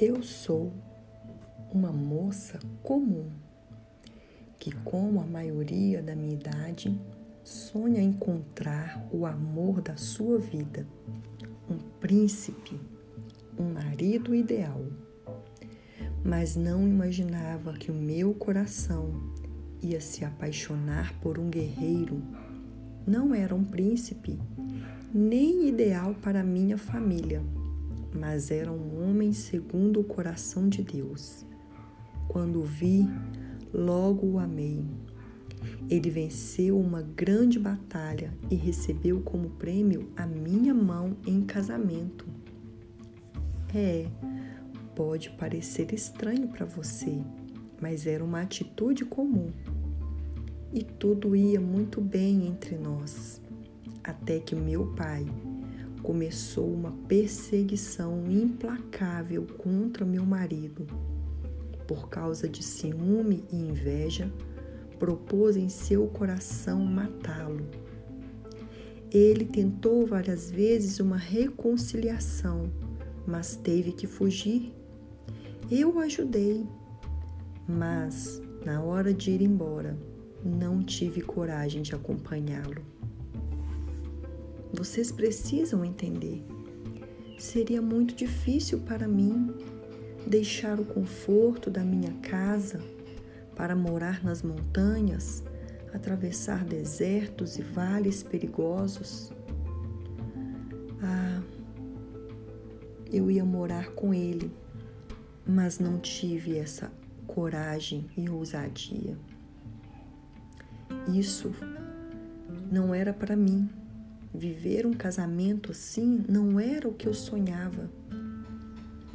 Eu sou uma moça comum que, como a maioria da minha idade, sonha encontrar o amor da sua vida, um príncipe, um marido ideal. Mas não imaginava que o meu coração ia se apaixonar por um guerreiro. Não era um príncipe, nem ideal para minha família mas era um homem segundo o coração de Deus. Quando o vi, logo o amei. Ele venceu uma grande batalha e recebeu como prêmio a minha mão em casamento. É, pode parecer estranho para você, mas era uma atitude comum. E tudo ia muito bem entre nós, até que meu pai, começou uma perseguição implacável contra meu marido. Por causa de ciúme e inveja, propôs em seu coração matá-lo. Ele tentou várias vezes uma reconciliação, mas teve que fugir. Eu o ajudei, mas na hora de ir embora, não tive coragem de acompanhá-lo. Vocês precisam entender. Seria muito difícil para mim deixar o conforto da minha casa para morar nas montanhas, atravessar desertos e vales perigosos. Ah, eu ia morar com ele, mas não tive essa coragem e ousadia. Isso não era para mim. Viver um casamento assim não era o que eu sonhava,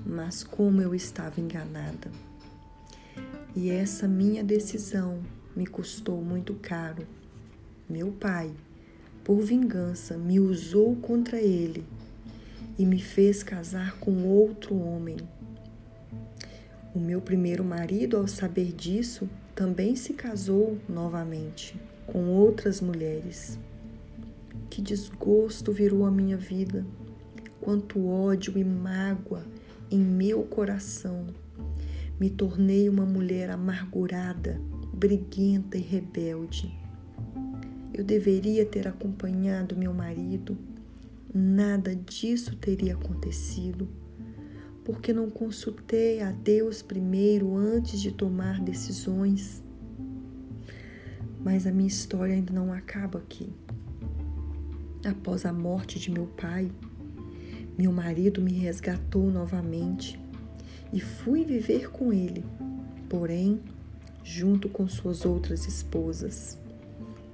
mas como eu estava enganada. E essa minha decisão me custou muito caro. Meu pai, por vingança, me usou contra ele e me fez casar com outro homem. O meu primeiro marido, ao saber disso, também se casou novamente com outras mulheres. Que desgosto virou a minha vida, quanto ódio e mágoa em meu coração. Me tornei uma mulher amargurada, briguenta e rebelde. Eu deveria ter acompanhado meu marido. Nada disso teria acontecido, porque não consultei a Deus primeiro antes de tomar decisões. Mas a minha história ainda não acaba aqui. Após a morte de meu pai, meu marido me resgatou novamente e fui viver com ele, porém, junto com suas outras esposas.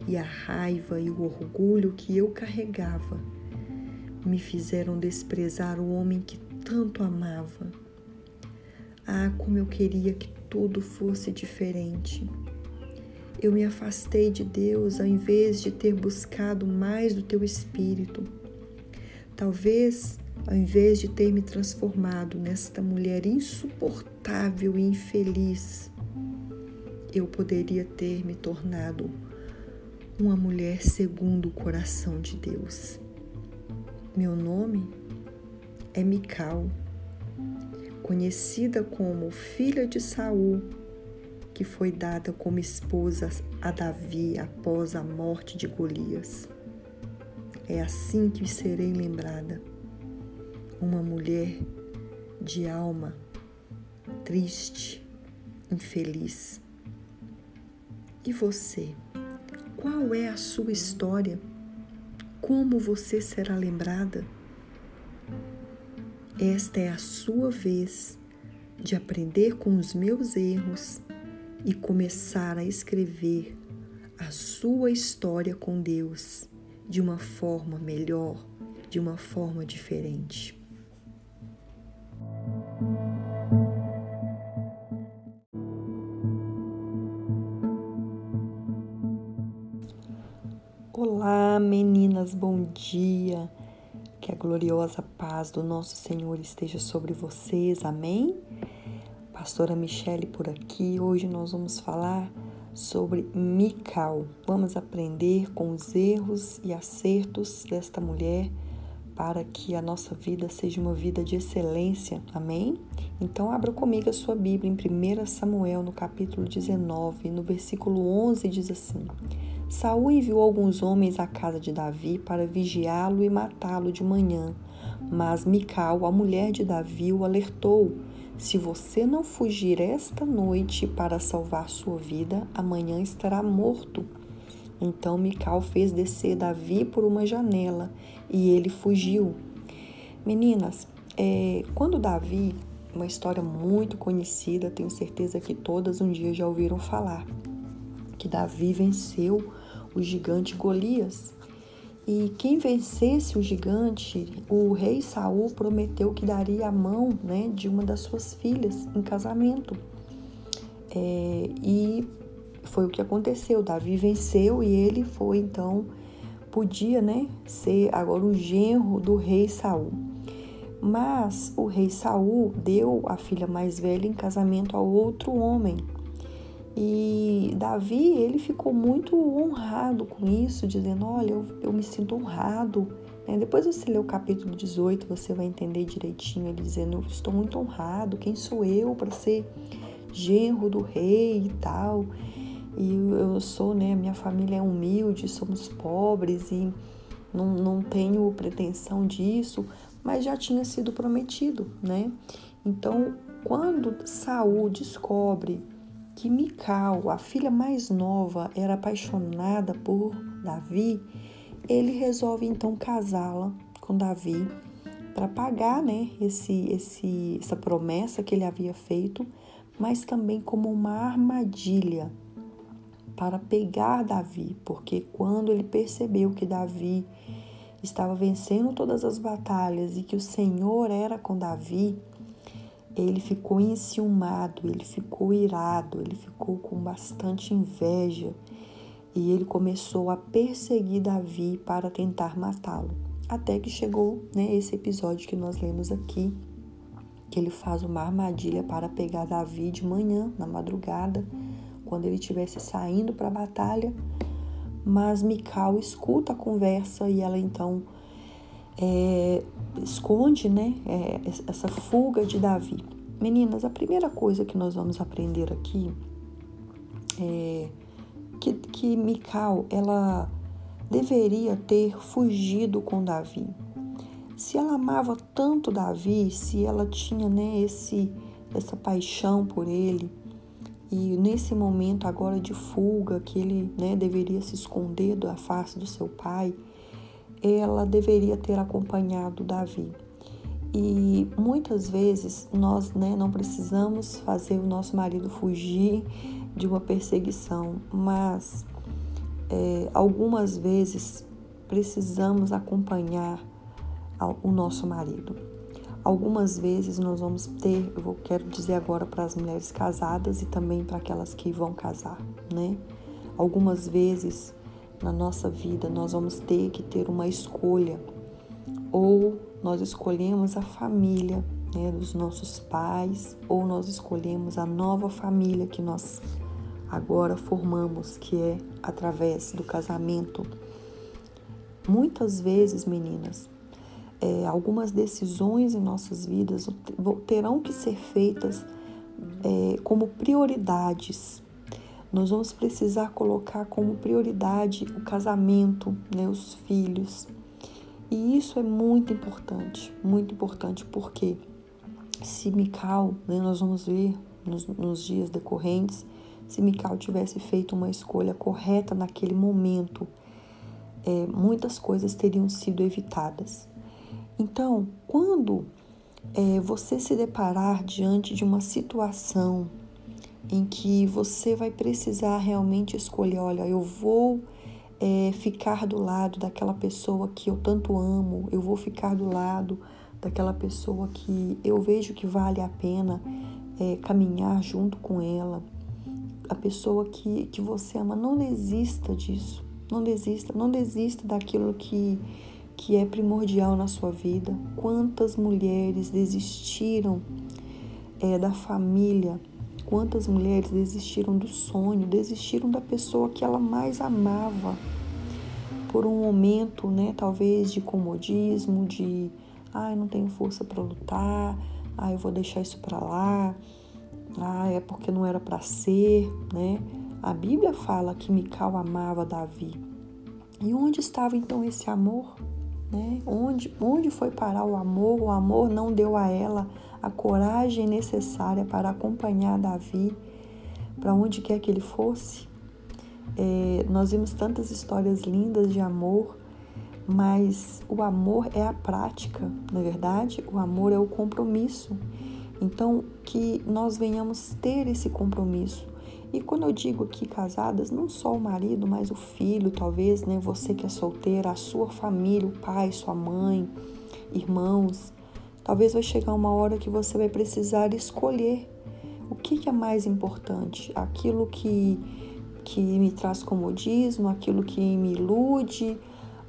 E a raiva e o orgulho que eu carregava me fizeram desprezar o homem que tanto amava. Ah, como eu queria que tudo fosse diferente eu me afastei de Deus ao invés de ter buscado mais do teu espírito. Talvez, ao invés de ter me transformado nesta mulher insuportável e infeliz, eu poderia ter me tornado uma mulher segundo o coração de Deus. Meu nome é Mical, conhecida como filha de Saul que foi dada como esposa a Davi após a morte de Golias. É assim que serei lembrada. Uma mulher de alma triste, infeliz. E você? Qual é a sua história? Como você será lembrada? Esta é a sua vez de aprender com os meus erros e começar a escrever a sua história com Deus de uma forma melhor, de uma forma diferente. Olá, meninas, bom dia. Que a gloriosa paz do nosso Senhor esteja sobre vocês. Amém? Pastora Michele por aqui. Hoje nós vamos falar sobre Mical. Vamos aprender com os erros e acertos desta mulher para que a nossa vida seja uma vida de excelência. Amém? Então abra comigo a sua Bíblia em 1 Samuel, no capítulo 19, no versículo 11 diz assim: Saul enviou alguns homens à casa de Davi para vigiá-lo e matá-lo de manhã. Mas Mical, a mulher de Davi, o alertou: Se você não fugir esta noite para salvar sua vida, amanhã estará morto. Então Mical fez descer Davi por uma janela e ele fugiu. Meninas, é, quando Davi, uma história muito conhecida, tenho certeza que todas um dia já ouviram falar, que Davi venceu o gigante Golias. E quem vencesse o gigante, o rei Saul prometeu que daria a mão né, de uma das suas filhas em casamento. É, e foi o que aconteceu. Davi venceu e ele foi então podia, né, ser agora o genro do rei Saul. Mas o rei Saul deu a filha mais velha em casamento a outro homem. E Davi, ele ficou muito honrado com isso, dizendo: Olha, eu, eu me sinto honrado. Né? Depois você lê o capítulo 18, você vai entender direitinho ele dizendo: Eu estou muito honrado, quem sou eu para ser genro do rei e tal e eu sou, né, minha família é humilde, somos pobres e não, não tenho pretensão disso, mas já tinha sido prometido, né? Então, quando Saul descobre que Mical, a filha mais nova, era apaixonada por Davi, ele resolve então casá-la com Davi para pagar, né, esse, esse, essa promessa que ele havia feito, mas também como uma armadilha para pegar Davi, porque quando ele percebeu que Davi estava vencendo todas as batalhas e que o Senhor era com Davi, ele ficou enciumado, ele ficou irado, ele ficou com bastante inveja e ele começou a perseguir Davi para tentar matá-lo. Até que chegou né, esse episódio que nós lemos aqui, que ele faz uma armadilha para pegar Davi de manhã, na madrugada, quando ele estivesse saindo para a batalha, mas Mical escuta a conversa e ela então é, esconde né, é, essa fuga de Davi. Meninas, a primeira coisa que nós vamos aprender aqui é que, que Mical ela deveria ter fugido com Davi. Se ela amava tanto Davi, se ela tinha né, esse, essa paixão por ele, e nesse momento agora de fuga, que ele né, deveria se esconder da face do seu pai, ela deveria ter acompanhado Davi. E muitas vezes nós né, não precisamos fazer o nosso marido fugir de uma perseguição, mas é, algumas vezes precisamos acompanhar o nosso marido. Algumas vezes nós vamos ter, eu quero dizer agora para as mulheres casadas e também para aquelas que vão casar, né? Algumas vezes na nossa vida nós vamos ter que ter uma escolha, ou nós escolhemos a família né, dos nossos pais, ou nós escolhemos a nova família que nós agora formamos, que é através do casamento. Muitas vezes, meninas, é, algumas decisões em nossas vidas terão que ser feitas é, como prioridades. Nós vamos precisar colocar como prioridade o casamento, né, os filhos. E isso é muito importante, muito importante, porque se Mical, né, nós vamos ver nos, nos dias decorrentes, se Mical tivesse feito uma escolha correta naquele momento, é, muitas coisas teriam sido evitadas. Então, quando é, você se deparar diante de uma situação em que você vai precisar realmente escolher, olha, eu vou é, ficar do lado daquela pessoa que eu tanto amo, eu vou ficar do lado daquela pessoa que eu vejo que vale a pena é, caminhar junto com ela, a pessoa que, que você ama, não desista disso, não desista, não desista daquilo que que é primordial na sua vida. Quantas mulheres desistiram é, da família, quantas mulheres desistiram do sonho, desistiram da pessoa que ela mais amava por um momento, né, talvez de comodismo, de ah, eu não tenho força para lutar, ah, eu vou deixar isso para lá, ah, é porque não era para ser, né? A Bíblia fala que Mical amava Davi. E onde estava então esse amor? Né? Onde, onde foi parar o amor? O amor não deu a ela a coragem necessária para acompanhar Davi para onde quer que ele fosse. É, nós vimos tantas histórias lindas de amor, mas o amor é a prática, na é verdade, o amor é o compromisso. Então, que nós venhamos ter esse compromisso. E quando eu digo aqui casadas, não só o marido, mas o filho, talvez, né? Você que é solteira, a sua família, o pai, sua mãe, irmãos. Talvez vai chegar uma hora que você vai precisar escolher o que, é mais importante, aquilo que que me traz comodismo, aquilo que me ilude,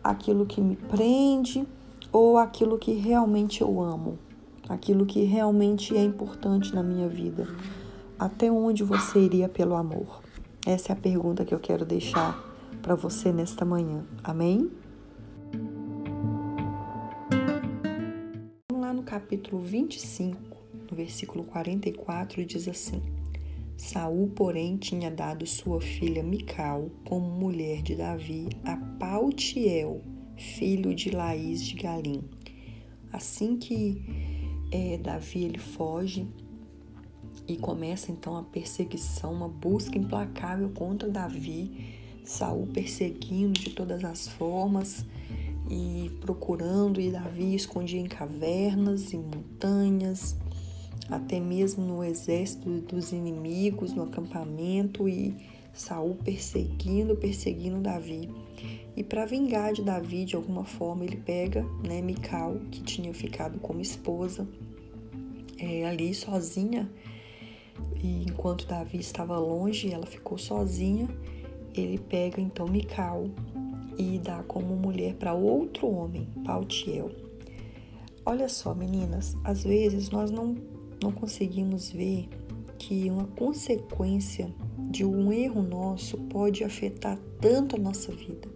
aquilo que me prende ou aquilo que realmente eu amo, aquilo que realmente é importante na minha vida. Até onde você iria pelo amor? Essa é a pergunta que eu quero deixar para você nesta manhã. Amém? Vamos lá no capítulo 25, no versículo 44, diz assim: Saul, porém, tinha dado sua filha Mical como mulher de Davi a Pautiel, filho de Laís de Galim. Assim que é, Davi ele foge e começa então a perseguição, uma busca implacável contra Davi, Saul perseguindo de todas as formas e procurando, e Davi escondia em cavernas, em montanhas, até mesmo no exército dos inimigos, no acampamento e Saul perseguindo, perseguindo Davi. E para vingar de Davi de alguma forma, ele pega, né, Mical, que tinha ficado como esposa, é, ali sozinha. E enquanto Davi estava longe, ela ficou sozinha. Ele pega então Mical e dá como mulher para outro homem, Pautiel. Olha só, meninas, às vezes nós não não conseguimos ver que uma consequência de um erro nosso pode afetar tanto a nossa vida.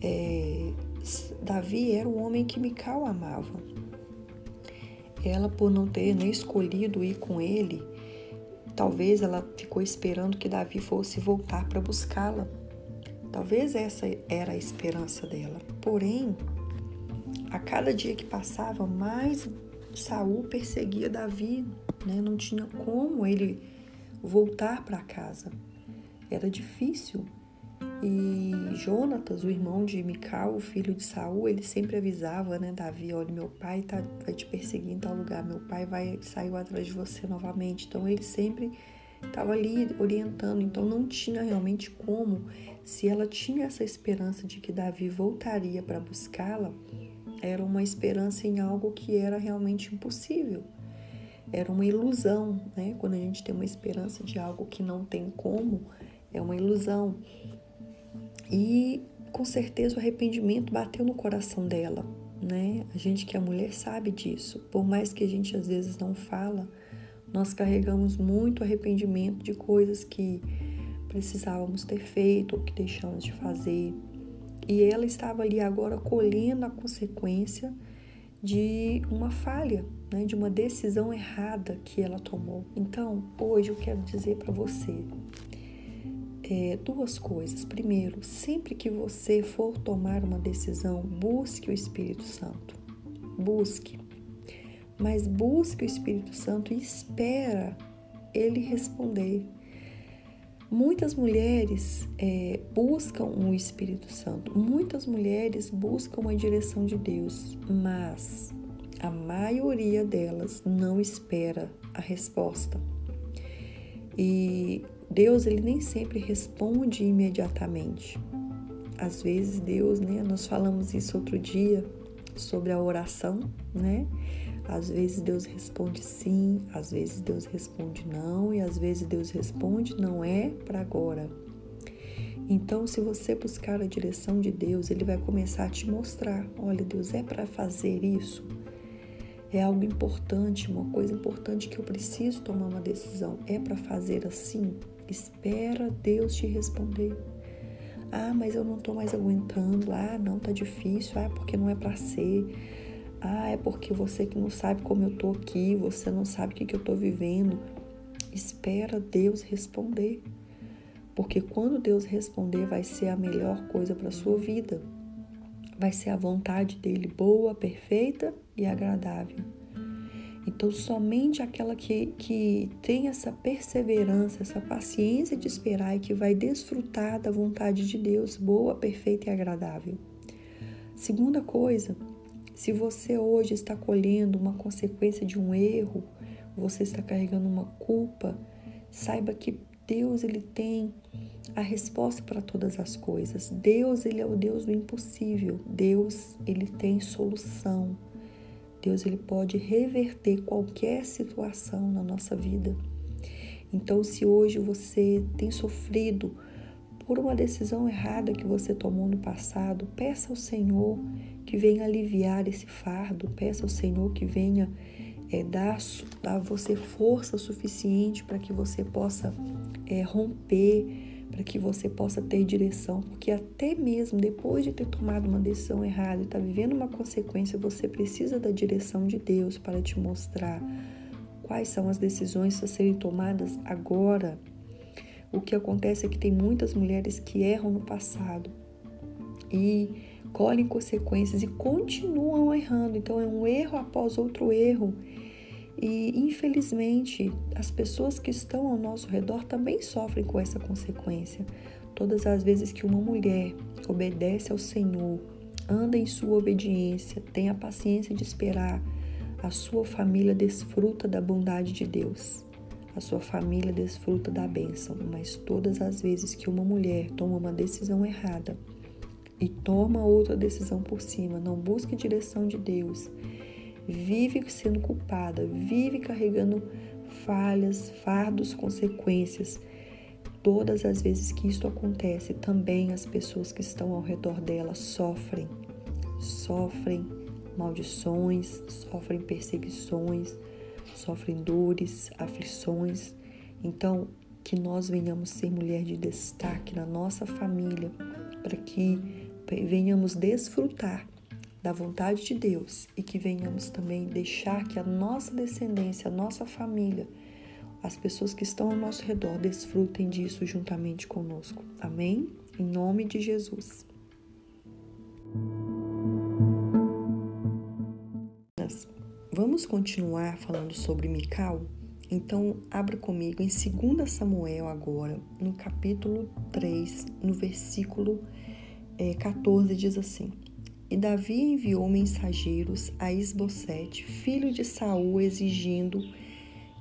É, Davi era o homem que Mical amava. Ela, por não ter nem escolhido ir com ele, talvez ela ficou esperando que Davi fosse voltar para buscá-la. Talvez essa era a esperança dela. Porém, a cada dia que passava, mais Saul perseguia Davi, né? não tinha como ele voltar para casa. Era difícil. E Jonatas, o irmão de Mical, o filho de Saul, ele sempre avisava, né, Davi, olha, meu pai tá, vai te perseguir em tal lugar, meu pai vai sair atrás de você novamente. Então ele sempre estava ali orientando, então não tinha realmente como, se ela tinha essa esperança de que Davi voltaria para buscá-la, era uma esperança em algo que era realmente impossível. Era uma ilusão, né? Quando a gente tem uma esperança de algo que não tem como, é uma ilusão. E com certeza o arrependimento bateu no coração dela, né? A gente que é mulher sabe disso. Por mais que a gente às vezes não fala, nós carregamos muito arrependimento de coisas que precisávamos ter feito ou que deixamos de fazer. E ela estava ali agora colhendo a consequência de uma falha, né, de uma decisão errada que ela tomou. Então, hoje eu quero dizer para você é, duas coisas. Primeiro, sempre que você for tomar uma decisão, busque o Espírito Santo. Busque. Mas busque o Espírito Santo e espera ele responder. Muitas mulheres é, buscam o Espírito Santo, muitas mulheres buscam a direção de Deus, mas a maioria delas não espera a resposta. E Deus ele nem sempre responde imediatamente. Às vezes Deus, né? Nós falamos isso outro dia sobre a oração, né? Às vezes Deus responde sim, às vezes Deus responde não, e às vezes Deus responde não é para agora. Então, se você buscar a direção de Deus, Ele vai começar a te mostrar: olha, Deus é para fazer isso. É algo importante, uma coisa importante que eu preciso tomar uma decisão. É para fazer assim? Espera Deus te responder. Ah, mas eu não tô mais aguentando. Ah, não, tá difícil. Ah, porque não é para ser. Ah, é porque você que não sabe como eu tô aqui, você não sabe o que, que eu tô vivendo. Espera Deus responder. Porque quando Deus responder, vai ser a melhor coisa para sua vida. Vai ser a vontade dele boa, perfeita e agradável. Então, somente aquela que, que tem essa perseverança, essa paciência de esperar e que vai desfrutar da vontade de Deus, boa, perfeita e agradável. Segunda coisa, se você hoje está colhendo uma consequência de um erro, você está carregando uma culpa, saiba que Deus ele tem a resposta para todas as coisas. Deus ele é o Deus do impossível. Deus ele tem solução. Deus ele pode reverter qualquer situação na nossa vida. Então, se hoje você tem sofrido por uma decisão errada que você tomou no passado, peça ao Senhor que venha aliviar esse fardo, peça ao Senhor que venha é, dar a você força suficiente para que você possa é, romper para que você possa ter direção, porque até mesmo depois de ter tomado uma decisão errada e estar tá vivendo uma consequência, você precisa da direção de Deus para te mostrar quais são as decisões a serem tomadas agora. O que acontece é que tem muitas mulheres que erram no passado e colhem consequências e continuam errando. Então é um erro após outro erro e infelizmente, as pessoas que estão ao nosso redor também sofrem com essa consequência. Todas as vezes que uma mulher obedece ao Senhor, anda em sua obediência, tem a paciência de esperar, a sua família desfruta da bondade de Deus. A sua família desfruta da bênção, mas todas as vezes que uma mulher toma uma decisão errada e toma outra decisão por cima, não busca direção de Deus, vive sendo culpada, vive carregando falhas, fardos, consequências. Todas as vezes que isso acontece, também as pessoas que estão ao redor dela sofrem, sofrem maldições, sofrem perseguições, sofrem dores, aflições. Então, que nós venhamos ser mulher de destaque na nossa família, para que venhamos desfrutar da vontade de Deus e que venhamos também deixar que a nossa descendência, a nossa família, as pessoas que estão ao nosso redor desfrutem disso juntamente conosco. Amém? Em nome de Jesus. Vamos continuar falando sobre Mical? Então, abra comigo em 2 Samuel agora, no capítulo 3, no versículo 14, eh, diz assim: e Davi enviou mensageiros a Esbocete, filho de Saul, exigindo: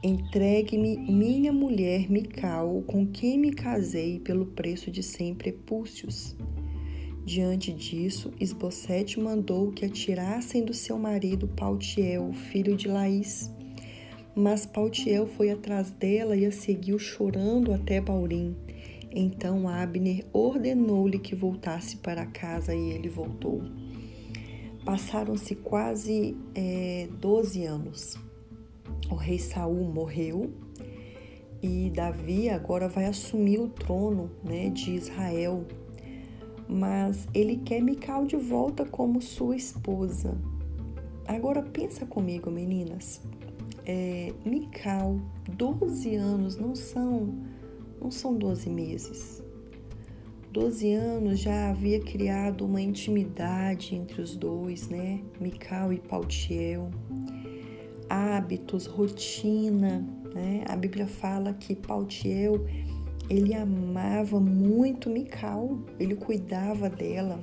Entregue-me minha mulher Mical, com quem me casei pelo preço de cem prepúcios. Diante disso, Esbocete mandou que atirassem do seu marido Pautiel, filho de Laís. Mas Pautiel foi atrás dela e a seguiu chorando até Baurim. Então Abner ordenou-lhe que voltasse para casa e ele voltou. Passaram-se quase é, 12 anos. O rei Saul morreu e Davi agora vai assumir o trono né, de Israel. Mas ele quer Mical de volta como sua esposa. Agora pensa comigo, meninas. É, Mical, 12 anos não são não são 12 meses. 12 anos já havia criado uma intimidade entre os dois, né? Mical e Pautiel. Hábitos, rotina, né? A Bíblia fala que Pautiel, ele amava muito Mical, ele cuidava dela.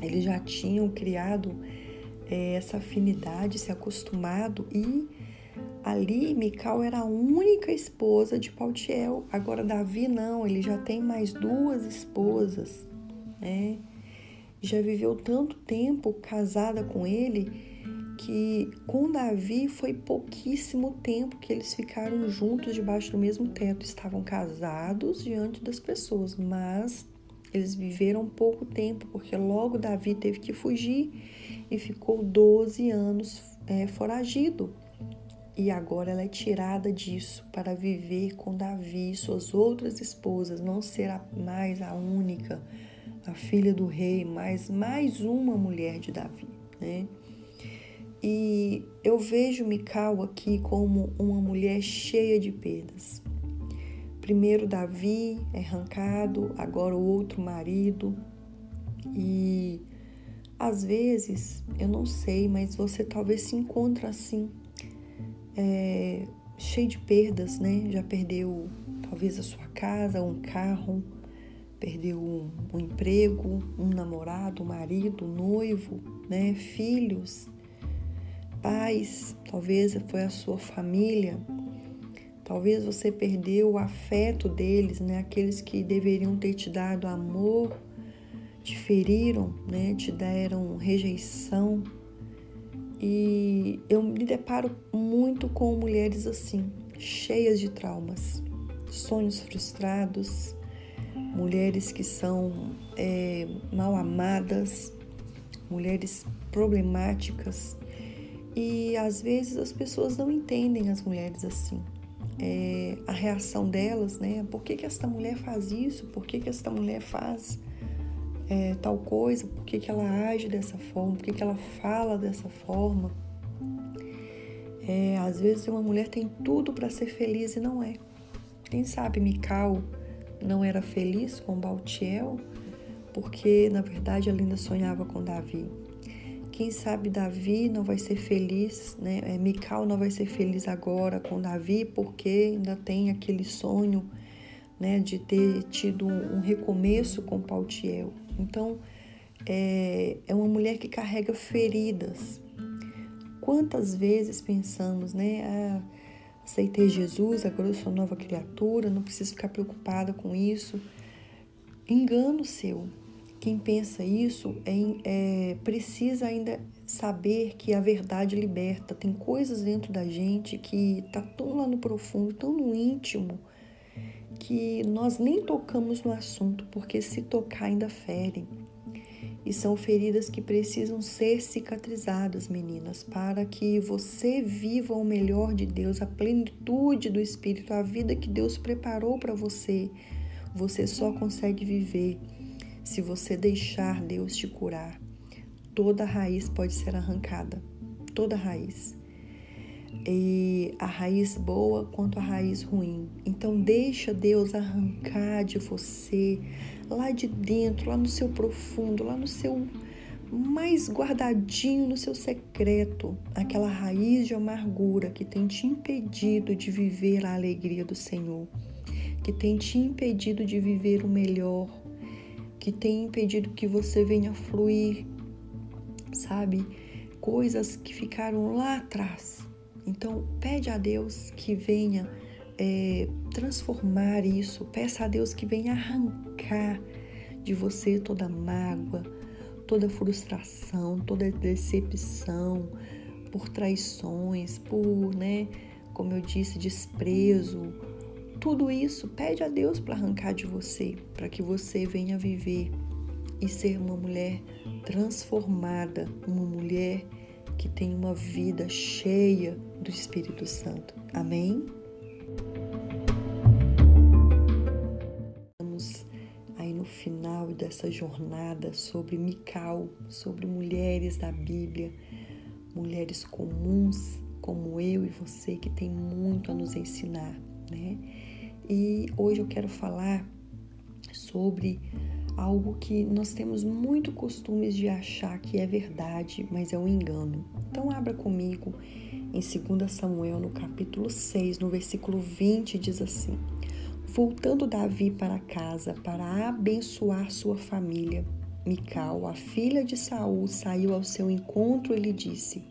Eles já tinham criado é, essa afinidade, se acostumado e Ali, Mical era a única esposa de Pautiel. Agora, Davi não, ele já tem mais duas esposas, né? Já viveu tanto tempo casada com ele que com Davi foi pouquíssimo tempo que eles ficaram juntos debaixo do mesmo teto. Estavam casados diante das pessoas, mas eles viveram pouco tempo, porque logo Davi teve que fugir e ficou 12 anos é, foragido e agora ela é tirada disso para viver com Davi e suas outras esposas, não será mais a única, a filha do rei, mas mais uma mulher de Davi, né? E eu vejo Mical aqui como uma mulher cheia de perdas. Primeiro Davi é arrancado, agora o outro marido. E às vezes, eu não sei, mas você talvez se encontre assim, é, cheio de perdas, né? Já perdeu talvez a sua casa, um carro, perdeu um, um emprego, um namorado, um marido, um noivo, né? Filhos, pais, talvez foi a sua família, talvez você perdeu o afeto deles, né? Aqueles que deveriam ter te dado amor te feriram, né, te deram rejeição. E eu me deparo muito com mulheres assim, cheias de traumas, sonhos frustrados, mulheres que são é, mal amadas, mulheres problemáticas. E às vezes as pessoas não entendem as mulheres assim. É, a reação delas, né? Por que, que esta mulher faz isso? Por que, que esta mulher faz? É, tal coisa, por que, que ela age dessa forma, por que, que ela fala dessa forma. É, às vezes uma mulher tem tudo para ser feliz e não é. Quem sabe Mical não era feliz com Baltiel, porque na verdade ela ainda sonhava com Davi. Quem sabe Davi não vai ser feliz, né? É, Mical não vai ser feliz agora com Davi, porque ainda tem aquele sonho né, de ter tido um recomeço com Paltiel. Então, é, é uma mulher que carrega feridas. Quantas vezes pensamos, né? Ah, aceitei Jesus, agora eu sou nova criatura, não preciso ficar preocupada com isso. Engano seu. Quem pensa isso é, é, precisa ainda saber que a verdade liberta. Tem coisas dentro da gente que tá tão lá no profundo, tão no íntimo, que nós nem tocamos no assunto, porque se tocar ainda ferem. E são feridas que precisam ser cicatrizadas, meninas, para que você viva o melhor de Deus, a plenitude do Espírito, a vida que Deus preparou para você. Você só consegue viver se você deixar Deus te curar. Toda raiz pode ser arrancada, toda raiz e a raiz boa quanto a raiz ruim. Então deixa Deus arrancar de você lá de dentro, lá no seu profundo, lá no seu mais guardadinho no seu secreto, aquela raiz de amargura que tem te impedido de viver a alegria do Senhor, que tem te impedido de viver o melhor, que tem impedido que você venha fluir, sabe? Coisas que ficaram lá atrás então, pede a Deus que venha é, transformar isso, peça a Deus que venha arrancar de você toda mágoa, toda frustração, toda decepção por traições, por, né, como eu disse, desprezo. Tudo isso pede a Deus para arrancar de você, para que você venha viver e ser uma mulher transformada, uma mulher que tem uma vida cheia do Espírito Santo. Amém? Estamos aí no final dessa jornada sobre Mical, sobre mulheres da Bíblia, mulheres comuns como eu e você que tem muito a nos ensinar, né? E hoje eu quero falar sobre algo que nós temos muito costumes de achar que é verdade, mas é um engano. Então abra comigo em 2 Samuel, no capítulo 6, no versículo 20, diz assim: Voltando Davi para casa para abençoar sua família, Mical, a filha de Saul, saiu ao seu encontro e lhe disse: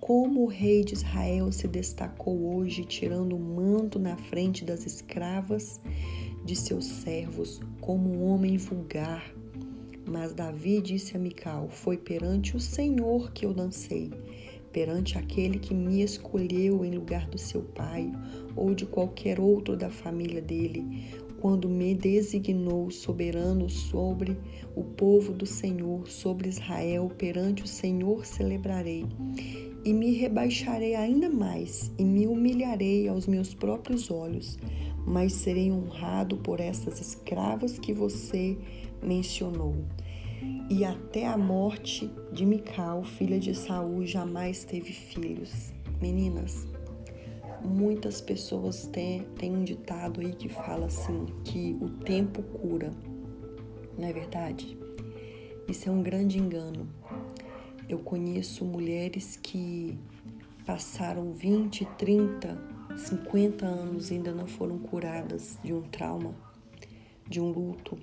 Como o rei de Israel se destacou hoje, tirando o manto na frente das escravas de seus servos como um homem vulgar. Mas Davi disse a Mical: Foi perante o Senhor que eu dancei, perante aquele que me escolheu em lugar do seu pai ou de qualquer outro da família dele, quando me designou soberano sobre o povo do Senhor, sobre Israel, perante o Senhor celebrarei. E me rebaixarei ainda mais, e me humilharei aos meus próprios olhos, mas serei honrado por essas escravas que você mencionou. E até a morte de Mical, filha de Saul, jamais teve filhos. Meninas, muitas pessoas têm, têm um ditado aí que fala assim, que o tempo cura. Não é verdade? Isso é um grande engano. Eu conheço mulheres que passaram 20, 30, 50 anos ainda não foram curadas de um trauma, de um luto.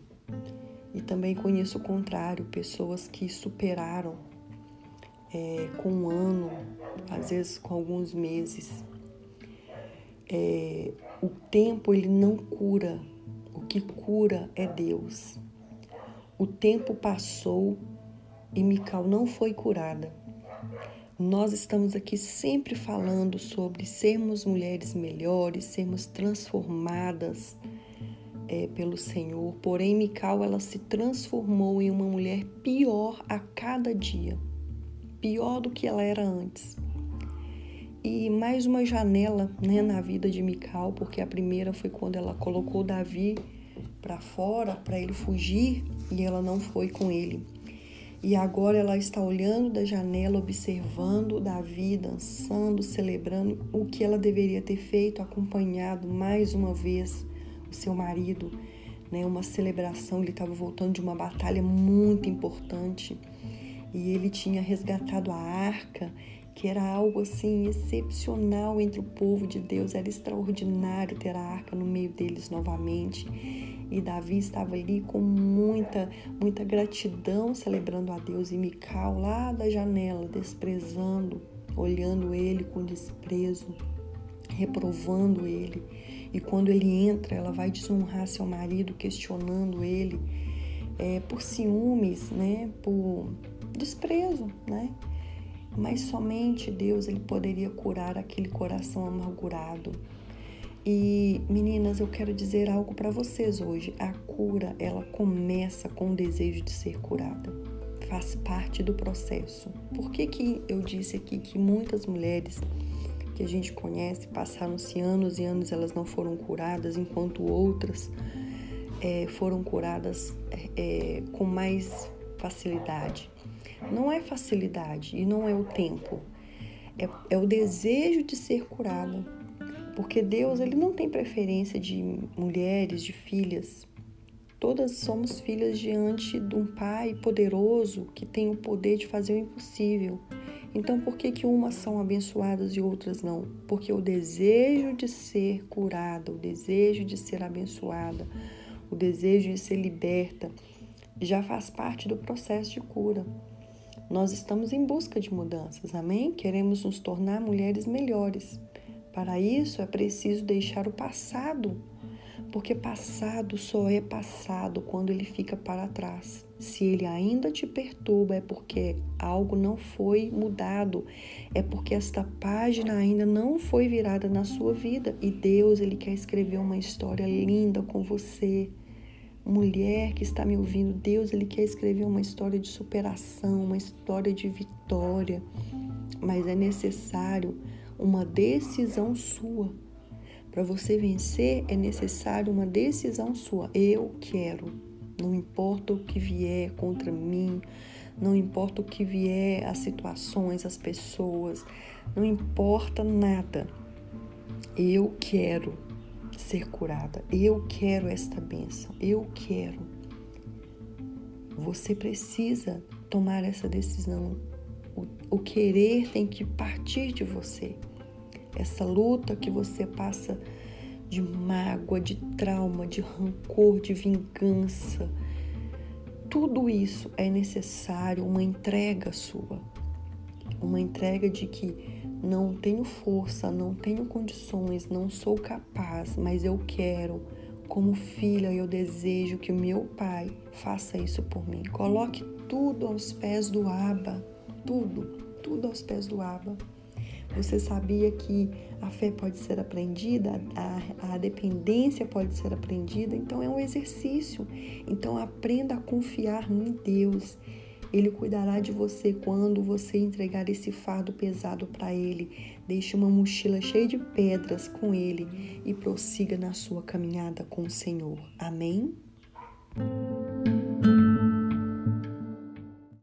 E também conheço o contrário, pessoas que superaram é, com um ano, às vezes com alguns meses. É, o tempo ele não cura, o que cura é Deus. O tempo passou e Mical não foi curada. Nós estamos aqui sempre falando sobre sermos mulheres melhores, sermos transformadas é, pelo Senhor. Porém, Mical ela se transformou em uma mulher pior a cada dia, pior do que ela era antes. E mais uma janela né, na vida de Mical, porque a primeira foi quando ela colocou Davi para fora para ele fugir e ela não foi com ele. E agora ela está olhando da janela, observando Davi dançando, celebrando o que ela deveria ter feito, acompanhado mais uma vez o seu marido, né? Uma celebração, ele estava voltando de uma batalha muito importante e ele tinha resgatado a arca, que era algo assim excepcional entre o povo de Deus, era extraordinário ter a arca no meio deles novamente. E Davi estava ali com muita, muita gratidão celebrando a Deus. E Mical lá da janela, desprezando, olhando ele com desprezo, reprovando ele. E quando ele entra, ela vai desonrar seu marido, questionando ele é, por ciúmes, né? Por desprezo, né? Mas somente Deus ele poderia curar aquele coração amargurado, e meninas, eu quero dizer algo para vocês hoje. A cura, ela começa com o desejo de ser curada. Faz parte do processo. Por que, que eu disse aqui que muitas mulheres que a gente conhece passaram-se anos e anos elas não foram curadas, enquanto outras é, foram curadas é, com mais facilidade? Não é facilidade e não é o tempo, é, é o desejo de ser curada porque Deus ele não tem preferência de mulheres, de filhas. Todas somos filhas diante de um Pai poderoso que tem o poder de fazer o impossível. Então, por que, que umas são abençoadas e outras não? Porque o desejo de ser curada, o desejo de ser abençoada, o desejo de ser liberta, já faz parte do processo de cura. Nós estamos em busca de mudanças, amém? Queremos nos tornar mulheres melhores. Para isso é preciso deixar o passado, porque passado só é passado quando ele fica para trás. Se ele ainda te perturba, é porque algo não foi mudado, é porque esta página ainda não foi virada na sua vida e Deus ele quer escrever uma história linda com você. Mulher que está me ouvindo, Deus ele quer escrever uma história de superação, uma história de vitória, mas é necessário uma decisão sua. Para você vencer é necessário uma decisão sua. Eu quero. Não importa o que vier contra mim, não importa o que vier as situações, as pessoas, não importa nada. Eu quero ser curada. Eu quero esta bênção. Eu quero. Você precisa tomar essa decisão o, o querer tem que partir de você. Essa luta que você passa de mágoa, de trauma, de rancor, de vingança, tudo isso é necessário uma entrega sua. Uma entrega de que não tenho força, não tenho condições, não sou capaz, mas eu quero. Como filha, eu desejo que o meu pai faça isso por mim. Coloque tudo aos pés do Abba tudo, tudo aos pés do Abba. Você sabia que a fé pode ser aprendida, a, a dependência pode ser aprendida, então é um exercício. Então aprenda a confiar em Deus. Ele cuidará de você quando você entregar esse fardo pesado para Ele. Deixe uma mochila cheia de pedras com Ele e prossiga na sua caminhada com o Senhor. Amém?